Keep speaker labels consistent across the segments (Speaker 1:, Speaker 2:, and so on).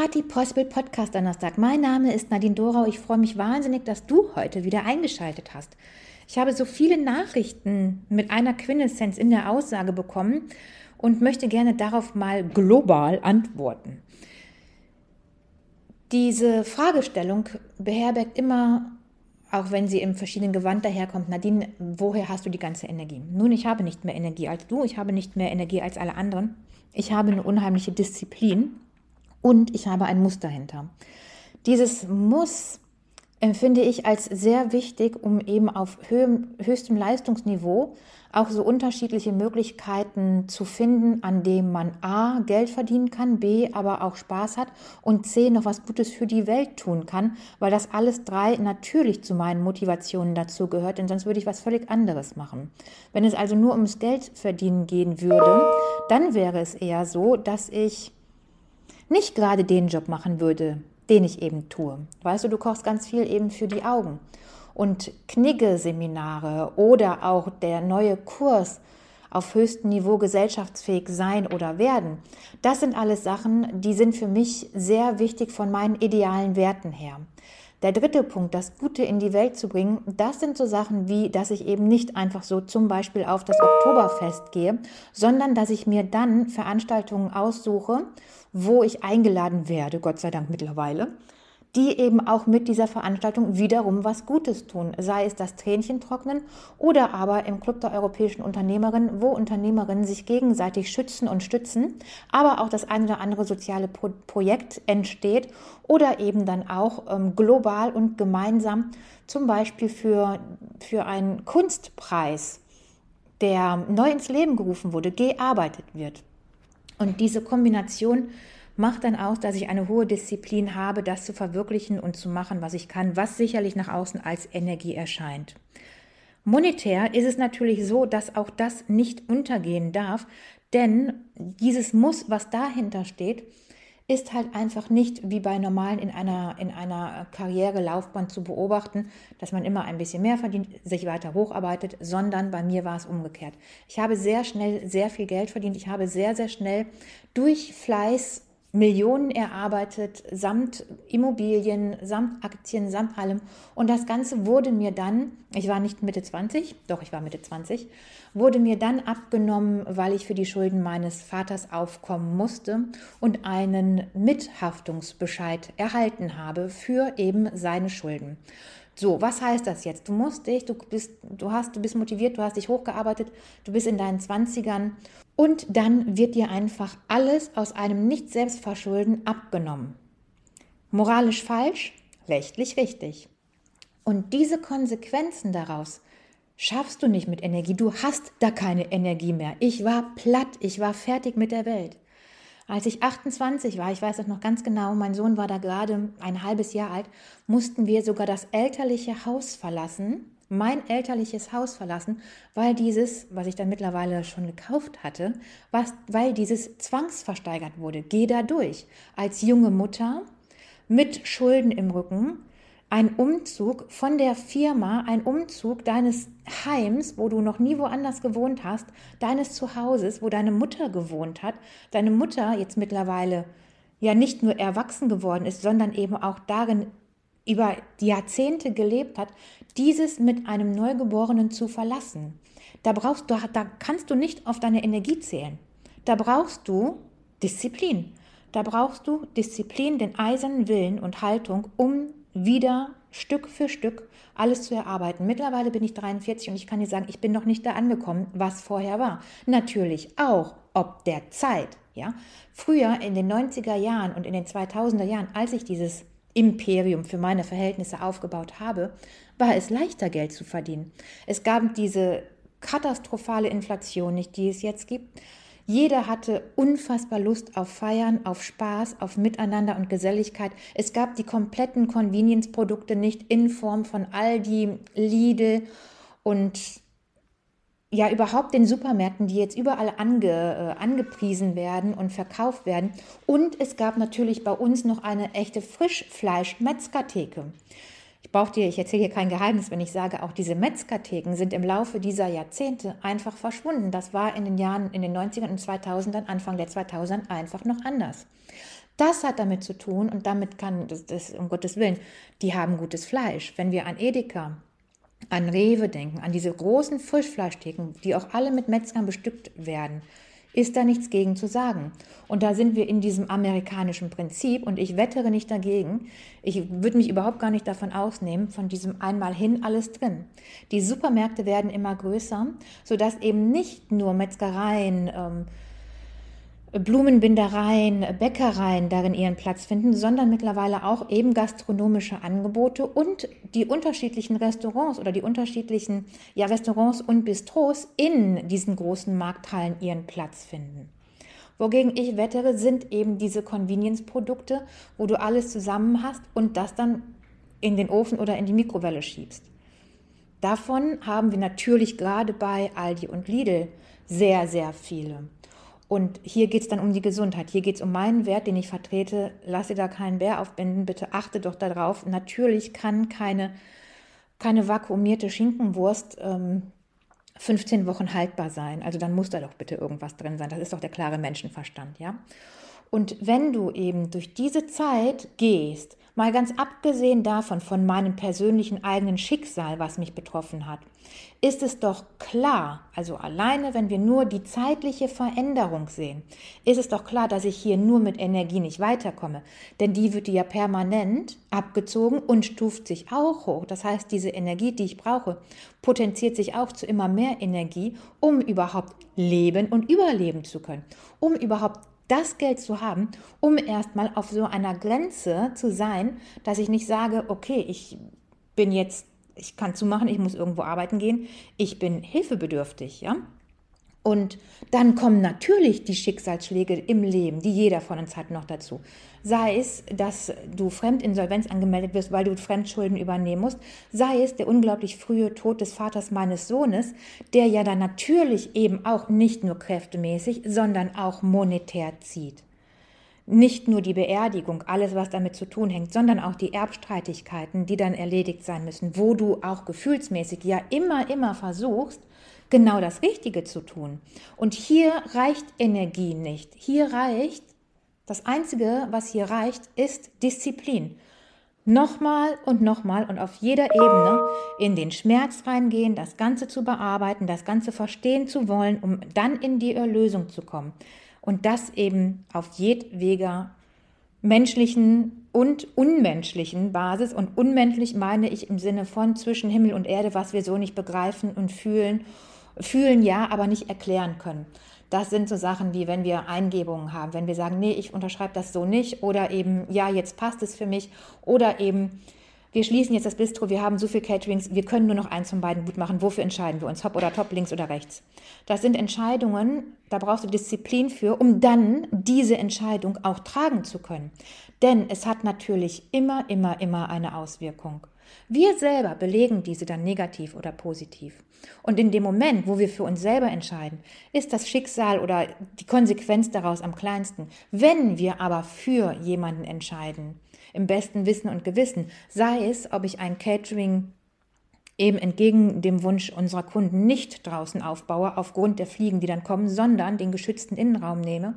Speaker 1: Party Possible Podcast Donnerstag. Mein Name ist Nadine Dorau. Ich freue mich wahnsinnig, dass du heute wieder eingeschaltet hast. Ich habe so viele Nachrichten mit einer Quintessenz in der Aussage bekommen und möchte gerne darauf mal global antworten. Diese Fragestellung beherbergt immer, auch wenn sie im verschiedenen Gewand daherkommt, Nadine, woher hast du die ganze Energie? Nun, ich habe nicht mehr Energie als du, ich habe nicht mehr Energie als alle anderen. Ich habe eine unheimliche Disziplin und ich habe ein Muss dahinter. Dieses Muss empfinde ich als sehr wichtig, um eben auf höchstem Leistungsniveau auch so unterschiedliche Möglichkeiten zu finden, an dem man A Geld verdienen kann, B aber auch Spaß hat und C noch was Gutes für die Welt tun kann, weil das alles drei natürlich zu meinen Motivationen dazu gehört, denn sonst würde ich was völlig anderes machen. Wenn es also nur ums Geld verdienen gehen würde, dann wäre es eher so, dass ich nicht gerade den Job machen würde, den ich eben tue. Weißt du, du kochst ganz viel eben für die Augen. Und Knigge-Seminare oder auch der neue Kurs auf höchstem Niveau gesellschaftsfähig sein oder werden, das sind alles Sachen, die sind für mich sehr wichtig von meinen idealen Werten her. Der dritte Punkt, das Gute in die Welt zu bringen, das sind so Sachen wie, dass ich eben nicht einfach so zum Beispiel auf das Oktoberfest gehe, sondern dass ich mir dann Veranstaltungen aussuche, wo ich eingeladen werde, Gott sei Dank mittlerweile, die eben auch mit dieser Veranstaltung wiederum was Gutes tun. Sei es das Tränchen trocknen oder aber im Club der europäischen Unternehmerinnen, wo Unternehmerinnen sich gegenseitig schützen und stützen, aber auch das eine oder andere soziale Pro Projekt entsteht oder eben dann auch ähm, global und gemeinsam zum Beispiel für, für einen Kunstpreis, der neu ins Leben gerufen wurde, gearbeitet wird. Und diese Kombination macht dann aus, dass ich eine hohe Disziplin habe, das zu verwirklichen und zu machen, was ich kann, was sicherlich nach außen als Energie erscheint. Monetär ist es natürlich so, dass auch das nicht untergehen darf, denn dieses Muss, was dahinter steht, ist halt einfach nicht wie bei normalen in einer, in einer Karrierelaufbahn zu beobachten, dass man immer ein bisschen mehr verdient, sich weiter hocharbeitet, sondern bei mir war es umgekehrt. Ich habe sehr schnell sehr viel Geld verdient. Ich habe sehr, sehr schnell durch Fleiß Millionen erarbeitet, samt Immobilien, samt Aktien, samt allem. Und das Ganze wurde mir dann, ich war nicht Mitte 20, doch ich war Mitte 20, wurde mir dann abgenommen, weil ich für die Schulden meines Vaters aufkommen musste und einen Mithaftungsbescheid erhalten habe für eben seine Schulden. So, was heißt das jetzt? Du musst dich, du bist, du hast, du bist motiviert, du hast dich hochgearbeitet, du bist in deinen Zwanzigern und dann wird dir einfach alles aus einem Nicht-Selbstverschulden abgenommen. Moralisch falsch, rechtlich richtig. Und diese Konsequenzen daraus schaffst du nicht mit Energie. Du hast da keine Energie mehr. Ich war platt, ich war fertig mit der Welt. Als ich 28 war, ich weiß das noch ganz genau, mein Sohn war da gerade ein halbes Jahr alt, mussten wir sogar das elterliche Haus verlassen, mein elterliches Haus verlassen, weil dieses, was ich dann mittlerweile schon gekauft hatte, was, weil dieses zwangsversteigert wurde. Geh da durch. Als junge Mutter mit Schulden im Rücken, ein Umzug von der Firma, ein Umzug deines Heims, wo du noch nie woanders gewohnt hast, deines Zuhauses, wo deine Mutter gewohnt hat, deine Mutter jetzt mittlerweile ja nicht nur erwachsen geworden ist, sondern eben auch darin über Jahrzehnte gelebt hat, dieses mit einem Neugeborenen zu verlassen. Da brauchst du, da kannst du nicht auf deine Energie zählen. Da brauchst du Disziplin. Da brauchst du Disziplin, den eisernen Willen und Haltung, um wieder Stück für Stück alles zu erarbeiten. Mittlerweile bin ich 43 und ich kann dir sagen, ich bin noch nicht da angekommen, was vorher war. Natürlich auch ob der Zeit. Ja? Früher in den 90er Jahren und in den 2000er Jahren, als ich dieses Imperium für meine Verhältnisse aufgebaut habe, war es leichter Geld zu verdienen. Es gab diese katastrophale Inflation nicht, die es jetzt gibt. Jeder hatte unfassbar Lust auf Feiern, auf Spaß, auf Miteinander und Geselligkeit. Es gab die kompletten Convenience-Produkte nicht in Form von Aldi, Lidl und ja überhaupt den Supermärkten, die jetzt überall ange, äh, angepriesen werden und verkauft werden. Und es gab natürlich bei uns noch eine echte Frischfleisch-Metzgertheke. Ich brauche dir, ich erzähle hier kein Geheimnis, wenn ich sage, auch diese Metzgertheken sind im Laufe dieser Jahrzehnte einfach verschwunden. Das war in den Jahren, in den 90ern und 2000ern, Anfang der 2000er einfach noch anders. Das hat damit zu tun und damit kann, das, das, um Gottes Willen, die haben gutes Fleisch. Wenn wir an Edeka, an Rewe denken, an diese großen Frischfleischtheken, die auch alle mit Metzgern bestückt werden, ist da nichts gegen zu sagen. Und da sind wir in diesem amerikanischen Prinzip und ich wettere nicht dagegen. Ich würde mich überhaupt gar nicht davon ausnehmen, von diesem einmal hin alles drin. Die Supermärkte werden immer größer, sodass eben nicht nur Metzgereien, ähm, Blumenbindereien, Bäckereien darin ihren Platz finden, sondern mittlerweile auch eben gastronomische Angebote und die unterschiedlichen Restaurants oder die unterschiedlichen ja, Restaurants und Bistros in diesen großen Markthallen ihren Platz finden. Wogegen ich wettere, sind eben diese Convenience-Produkte, wo du alles zusammen hast und das dann in den Ofen oder in die Mikrowelle schiebst. Davon haben wir natürlich gerade bei Aldi und Lidl sehr, sehr viele. Und hier geht es dann um die Gesundheit. Hier geht es um meinen Wert, den ich vertrete. Lass dir da keinen Bär aufbinden. Bitte achte doch darauf. Natürlich kann keine, keine vakuumierte Schinkenwurst ähm, 15 Wochen haltbar sein. Also dann muss da doch bitte irgendwas drin sein. Das ist doch der klare Menschenverstand, ja? Und wenn du eben durch diese Zeit gehst, mal ganz abgesehen davon, von meinem persönlichen eigenen Schicksal, was mich betroffen hat, ist es doch klar, also alleine, wenn wir nur die zeitliche Veränderung sehen, ist es doch klar, dass ich hier nur mit Energie nicht weiterkomme. Denn die wird ja permanent abgezogen und stuft sich auch hoch. Das heißt, diese Energie, die ich brauche, potenziert sich auch zu immer mehr Energie, um überhaupt leben und überleben zu können, um überhaupt das Geld zu haben, um erstmal auf so einer Grenze zu sein, dass ich nicht sage, okay, ich bin jetzt, ich kann zumachen, ich muss irgendwo arbeiten gehen, ich bin hilfebedürftig, ja? Und dann kommen natürlich die Schicksalsschläge im Leben, die jeder von uns hat, noch dazu. Sei es, dass du Fremdinsolvenz angemeldet wirst, weil du Fremdschulden übernehmen musst, sei es der unglaublich frühe Tod des Vaters meines Sohnes, der ja dann natürlich eben auch nicht nur kräftemäßig, sondern auch monetär zieht. Nicht nur die Beerdigung, alles, was damit zu tun hängt, sondern auch die Erbstreitigkeiten, die dann erledigt sein müssen, wo du auch gefühlsmäßig ja immer, immer versuchst, genau das Richtige zu tun. Und hier reicht Energie nicht. Hier reicht, das Einzige, was hier reicht, ist Disziplin. Nochmal und nochmal und auf jeder Ebene in den Schmerz reingehen, das Ganze zu bearbeiten, das Ganze verstehen zu wollen, um dann in die Erlösung zu kommen. Und das eben auf jedweder menschlichen und unmenschlichen Basis. Und unmenschlich meine ich im Sinne von zwischen Himmel und Erde, was wir so nicht begreifen und fühlen fühlen ja, aber nicht erklären können. Das sind so Sachen wie, wenn wir Eingebungen haben, wenn wir sagen, nee, ich unterschreibe das so nicht oder eben, ja, jetzt passt es für mich oder eben, wir schließen jetzt das Bistro, wir haben so viel Caterings, wir können nur noch eins von beiden gut machen. Wofür entscheiden wir uns? Hopp oder top, links oder rechts? Das sind Entscheidungen, da brauchst du Disziplin für, um dann diese Entscheidung auch tragen zu können. Denn es hat natürlich immer, immer, immer eine Auswirkung. Wir selber belegen diese dann negativ oder positiv. Und in dem Moment, wo wir für uns selber entscheiden, ist das Schicksal oder die Konsequenz daraus am kleinsten. Wenn wir aber für jemanden entscheiden, im besten Wissen und Gewissen, sei es, ob ich ein Catering eben entgegen dem Wunsch unserer Kunden nicht draußen aufbaue, aufgrund der Fliegen, die dann kommen, sondern den geschützten Innenraum nehme,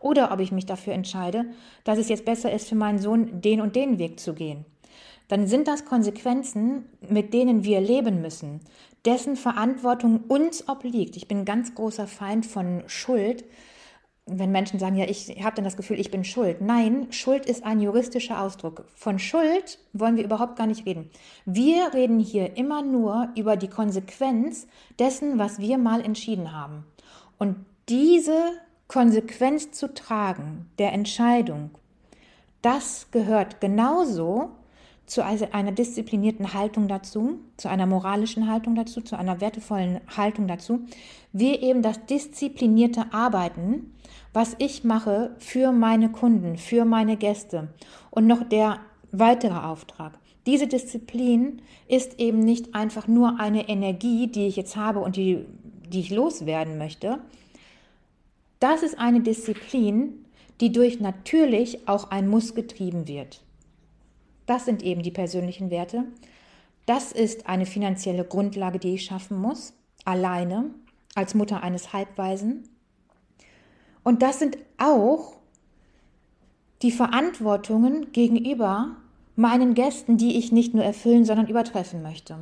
Speaker 1: oder ob ich mich dafür entscheide, dass es jetzt besser ist für meinen Sohn, den und den Weg zu gehen dann sind das Konsequenzen, mit denen wir leben müssen, dessen Verantwortung uns obliegt. Ich bin ein ganz großer Feind von Schuld. Wenn Menschen sagen, ja, ich habe dann das Gefühl, ich bin schuld. Nein, Schuld ist ein juristischer Ausdruck. Von Schuld wollen wir überhaupt gar nicht reden. Wir reden hier immer nur über die Konsequenz dessen, was wir mal entschieden haben. Und diese Konsequenz zu tragen, der Entscheidung, das gehört genauso zu einer disziplinierten Haltung dazu, zu einer moralischen Haltung dazu, zu einer wertevollen Haltung dazu, wie eben das disziplinierte Arbeiten, was ich mache für meine Kunden, für meine Gäste und noch der weitere Auftrag. Diese Disziplin ist eben nicht einfach nur eine Energie, die ich jetzt habe und die, die ich loswerden möchte. Das ist eine Disziplin, die durch natürlich auch ein Muss getrieben wird. Das sind eben die persönlichen Werte. Das ist eine finanzielle Grundlage, die ich schaffen muss, alleine, als Mutter eines Halbwaisen. Und das sind auch die Verantwortungen gegenüber meinen Gästen, die ich nicht nur erfüllen, sondern übertreffen möchte.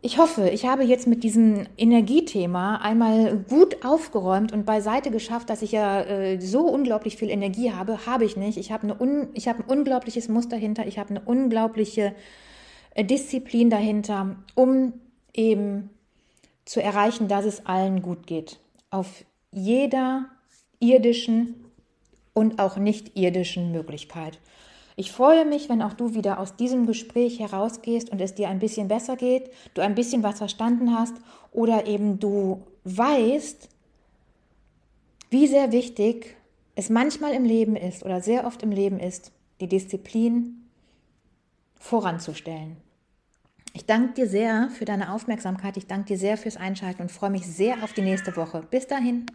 Speaker 1: Ich hoffe, ich habe jetzt mit diesem Energiethema einmal gut aufgeräumt und beiseite geschafft, dass ich ja äh, so unglaublich viel Energie habe. Habe ich nicht. Ich habe, eine un, ich habe ein unglaubliches Muster dahinter. Ich habe eine unglaubliche äh, Disziplin dahinter, um eben zu erreichen, dass es allen gut geht. Auf jeder irdischen und auch nicht irdischen Möglichkeit. Ich freue mich, wenn auch du wieder aus diesem Gespräch herausgehst und es dir ein bisschen besser geht, du ein bisschen was verstanden hast oder eben du weißt, wie sehr wichtig es manchmal im Leben ist oder sehr oft im Leben ist, die Disziplin voranzustellen. Ich danke dir sehr für deine Aufmerksamkeit, ich danke dir sehr fürs Einschalten und freue mich sehr auf die nächste Woche. Bis dahin.